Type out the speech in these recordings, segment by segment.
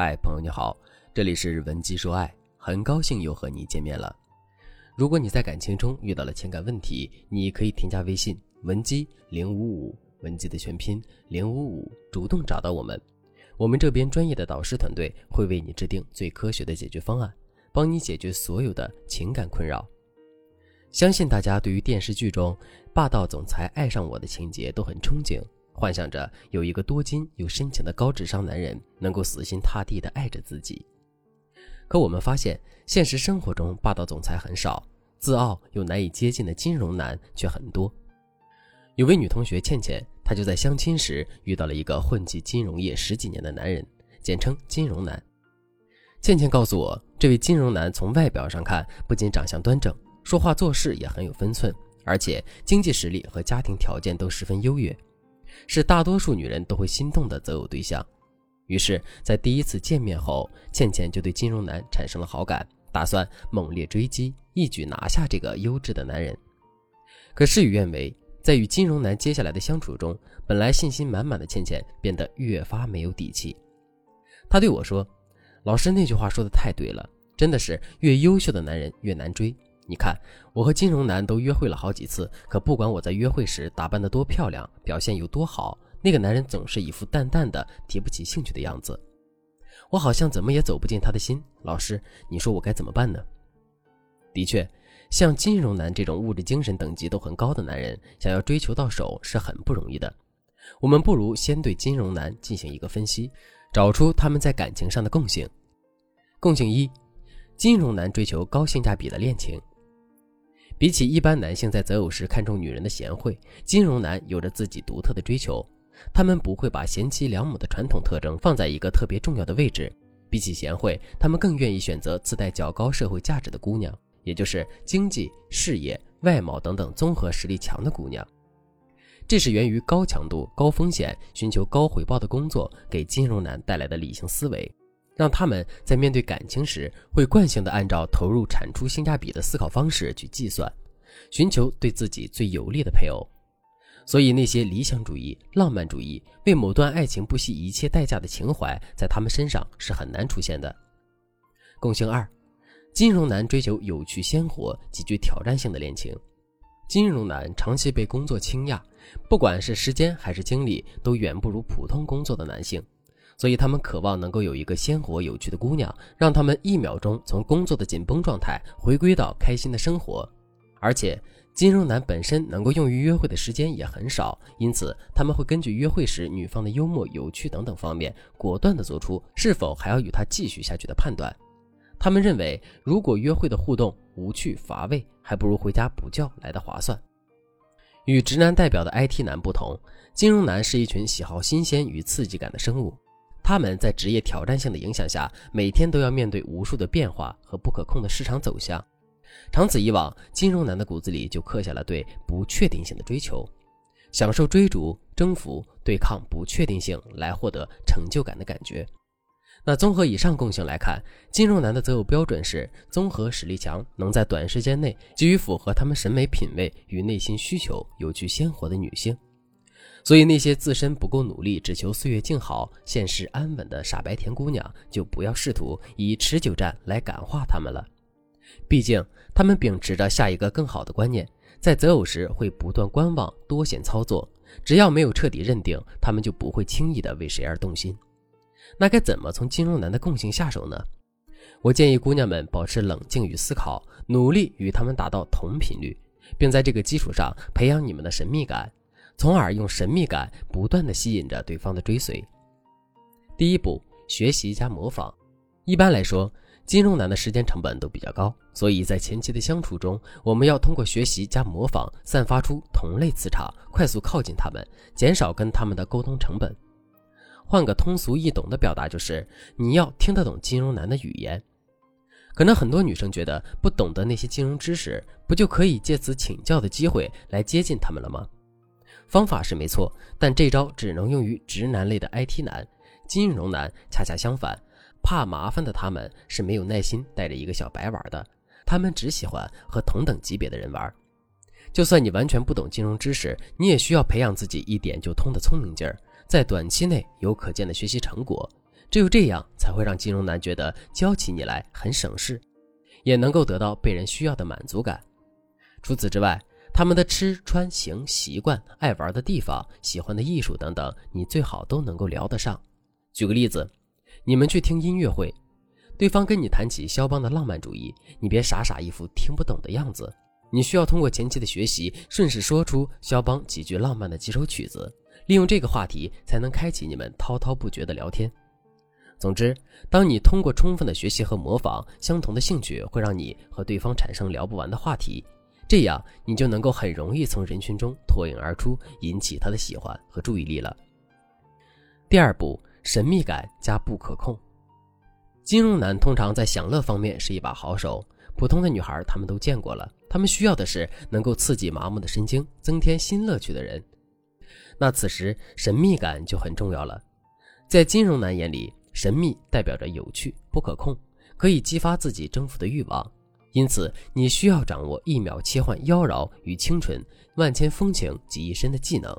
嗨，朋友你好，这里是文姬说爱，很高兴又和你见面了。如果你在感情中遇到了情感问题，你可以添加微信文姬零五五，文姬的全拼零五五，主动找到我们，我们这边专业的导师团队会为你制定最科学的解决方案，帮你解决所有的情感困扰。相信大家对于电视剧中霸道总裁爱上我的情节都很憧憬。幻想着有一个多金又深情的高智商男人能够死心塌地地爱着自己，可我们发现现实生活中霸道总裁很少，自傲又难以接近的金融男却很多。有位女同学倩倩，她就在相亲时遇到了一个混迹金融业十几年的男人，简称金融男。倩倩告诉我，这位金融男从外表上看不仅长相端正，说话做事也很有分寸，而且经济实力和家庭条件都十分优越。是大多数女人都会心动的择偶对象，于是，在第一次见面后，倩倩就对金融男产生了好感，打算猛烈追击，一举拿下这个优质的男人。可事与愿违，在与金融男接下来的相处中，本来信心满满的倩倩变得越发没有底气。她对我说：“老师那句话说的太对了，真的是越优秀的男人越难追。”你看，我和金融男都约会了好几次，可不管我在约会时打扮得多漂亮，表现有多好，那个男人总是一副淡淡的、提不起兴趣的样子。我好像怎么也走不进他的心。老师，你说我该怎么办呢？的确，像金融男这种物质、精神等级都很高的男人，想要追求到手是很不容易的。我们不如先对金融男进行一个分析，找出他们在感情上的共性。共性一：金融男追求高性价比的恋情。比起一般男性在择偶时看重女人的贤惠，金融男有着自己独特的追求。他们不会把贤妻良母的传统特征放在一个特别重要的位置。比起贤惠，他们更愿意选择自带较高社会价值的姑娘，也就是经济、事业、外貌等等综合实力强的姑娘。这是源于高强度、高风险、寻求高回报的工作给金融男带来的理性思维。让他们在面对感情时，会惯性的按照投入产出性价比的思考方式去计算，寻求对自己最有利的配偶。所以，那些理想主义、浪漫主义、为某段爱情不惜一切代价的情怀，在他们身上是很难出现的。共性二，金融男追求有趣鲜活、极具挑战性的恋情。金融男长期被工作倾轧，不管是时间还是精力，都远不如普通工作的男性。所以，他们渴望能够有一个鲜活有趣的姑娘，让他们一秒钟从工作的紧绷状态回归到开心的生活。而且，金融男本身能够用于约会的时间也很少，因此他们会根据约会时女方的幽默、有趣等等方面，果断地做出是否还要与她继续下去的判断。他们认为，如果约会的互动无趣乏味，还不如回家补觉来的划算。与直男代表的 IT 男不同，金融男是一群喜好新鲜与刺激感的生物。他们在职业挑战性的影响下，每天都要面对无数的变化和不可控的市场走向。长此以往，金融男的骨子里就刻下了对不确定性的追求，享受追逐、征服、对抗不确定性来获得成就感的感觉。那综合以上共性来看，金融男的择偶标准是综合实力强，能在短时间内给予符合他们审美品味与内心需求、有趣鲜活的女性。所以，那些自身不够努力、只求岁月静好、现实安稳的傻白甜姑娘，就不要试图以持久战来感化他们了。毕竟，他们秉持着下一个更好的观念，在择偶时会不断观望、多线操作。只要没有彻底认定，他们就不会轻易的为谁而动心。那该怎么从金融男的共性下手呢？我建议姑娘们保持冷静与思考，努力与他们达到同频率，并在这个基础上培养你们的神秘感。从而用神秘感不断的吸引着对方的追随。第一步，学习加模仿。一般来说，金融男的时间成本都比较高，所以在前期的相处中，我们要通过学习加模仿，散发出同类磁场，快速靠近他们，减少跟他们的沟通成本。换个通俗易懂的表达，就是你要听得懂金融男的语言。可能很多女生觉得，不懂得那些金融知识，不就可以借此请教的机会来接近他们了吗？方法是没错，但这招只能用于直男类的 IT 男，金融男恰恰相反，怕麻烦的他们是没有耐心带着一个小白玩的，他们只喜欢和同等级别的人玩。就算你完全不懂金融知识，你也需要培养自己一点就通的聪明劲儿，在短期内有可见的学习成果，只有这样才会让金融男觉得教起你来很省事，也能够得到被人需要的满足感。除此之外，他们的吃穿行习惯、爱玩的地方、喜欢的艺术等等，你最好都能够聊得上。举个例子，你们去听音乐会，对方跟你谈起肖邦的浪漫主义，你别傻傻一副听不懂的样子。你需要通过前期的学习，顺势说出肖邦几句浪漫的几首曲子，利用这个话题，才能开启你们滔滔不绝的聊天。总之，当你通过充分的学习和模仿，相同的兴趣会让你和对方产生聊不完的话题，这样你就能够很容易从人群中脱颖而出，引起他的喜欢和注意力了。第二步，神秘感加不可控。金融男通常在享乐方面是一把好手，普通的女孩他们都见过了。他们需要的是能够刺激麻木的神经、增添新乐趣的人。那此时神秘感就很重要了。在金融男眼里，神秘代表着有趣、不可控，可以激发自己征服的欲望。因此，你需要掌握一秒切换妖娆与清纯、万千风情及一身的技能。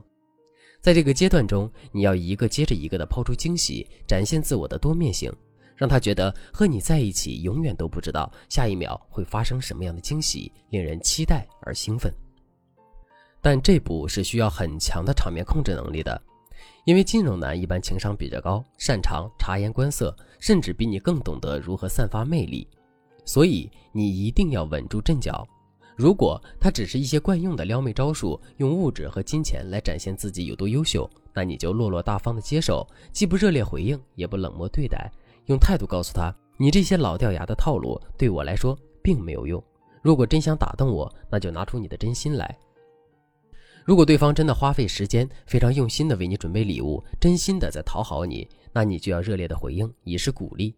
在这个阶段中，你要一个接着一个的抛出惊喜，展现自我的多面性。让他觉得和你在一起，永远都不知道下一秒会发生什么样的惊喜，令人期待而兴奋。但这步是需要很强的场面控制能力的，因为金融男一般情商比较高，擅长察言观色，甚至比你更懂得如何散发魅力。所以你一定要稳住阵脚。如果他只是一些惯用的撩妹招数，用物质和金钱来展现自己有多优秀，那你就落落大方的接受，既不热烈回应，也不冷漠对待。用态度告诉他，你这些老掉牙的套路对我来说并没有用。如果真想打动我，那就拿出你的真心来。如果对方真的花费时间，非常用心的为你准备礼物，真心的在讨好你，那你就要热烈的回应，以示鼓励，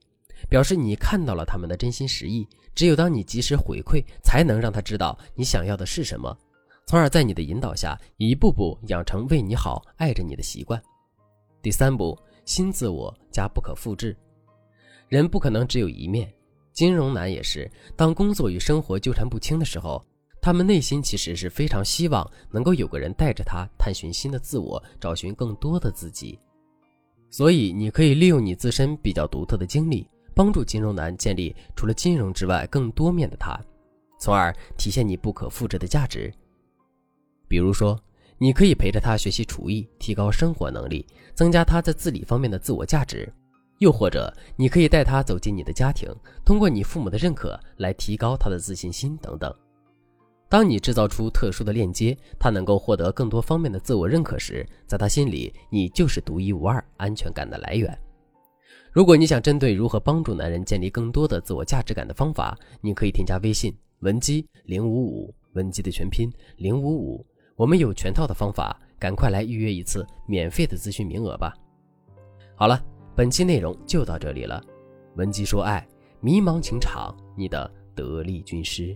表示你看到了他们的真心实意。只有当你及时回馈，才能让他知道你想要的是什么，从而在你的引导下，一步步养成为你好、爱着你的习惯。第三步，新自我加不可复制。人不可能只有一面，金融男也是。当工作与生活纠缠不清的时候，他们内心其实是非常希望能够有个人带着他探寻新的自我，找寻更多的自己。所以，你可以利用你自身比较独特的经历，帮助金融男建立除了金融之外更多面的他，从而体现你不可复制的价值。比如说，你可以陪着他学习厨艺，提高生活能力，增加他在自理方面的自我价值。又或者，你可以带他走进你的家庭，通过你父母的认可来提高他的自信心等等。当你制造出特殊的链接，他能够获得更多方面的自我认可时，在他心里，你就是独一无二安全感的来源。如果你想针对如何帮助男人建立更多的自我价值感的方法，你可以添加微信文姬零五五，文姬的全拼零五五，我们有全套的方法，赶快来预约一次免费的咨询名额吧。好了。本期内容就到这里了，文姬说爱，迷茫情场，你的得力军师。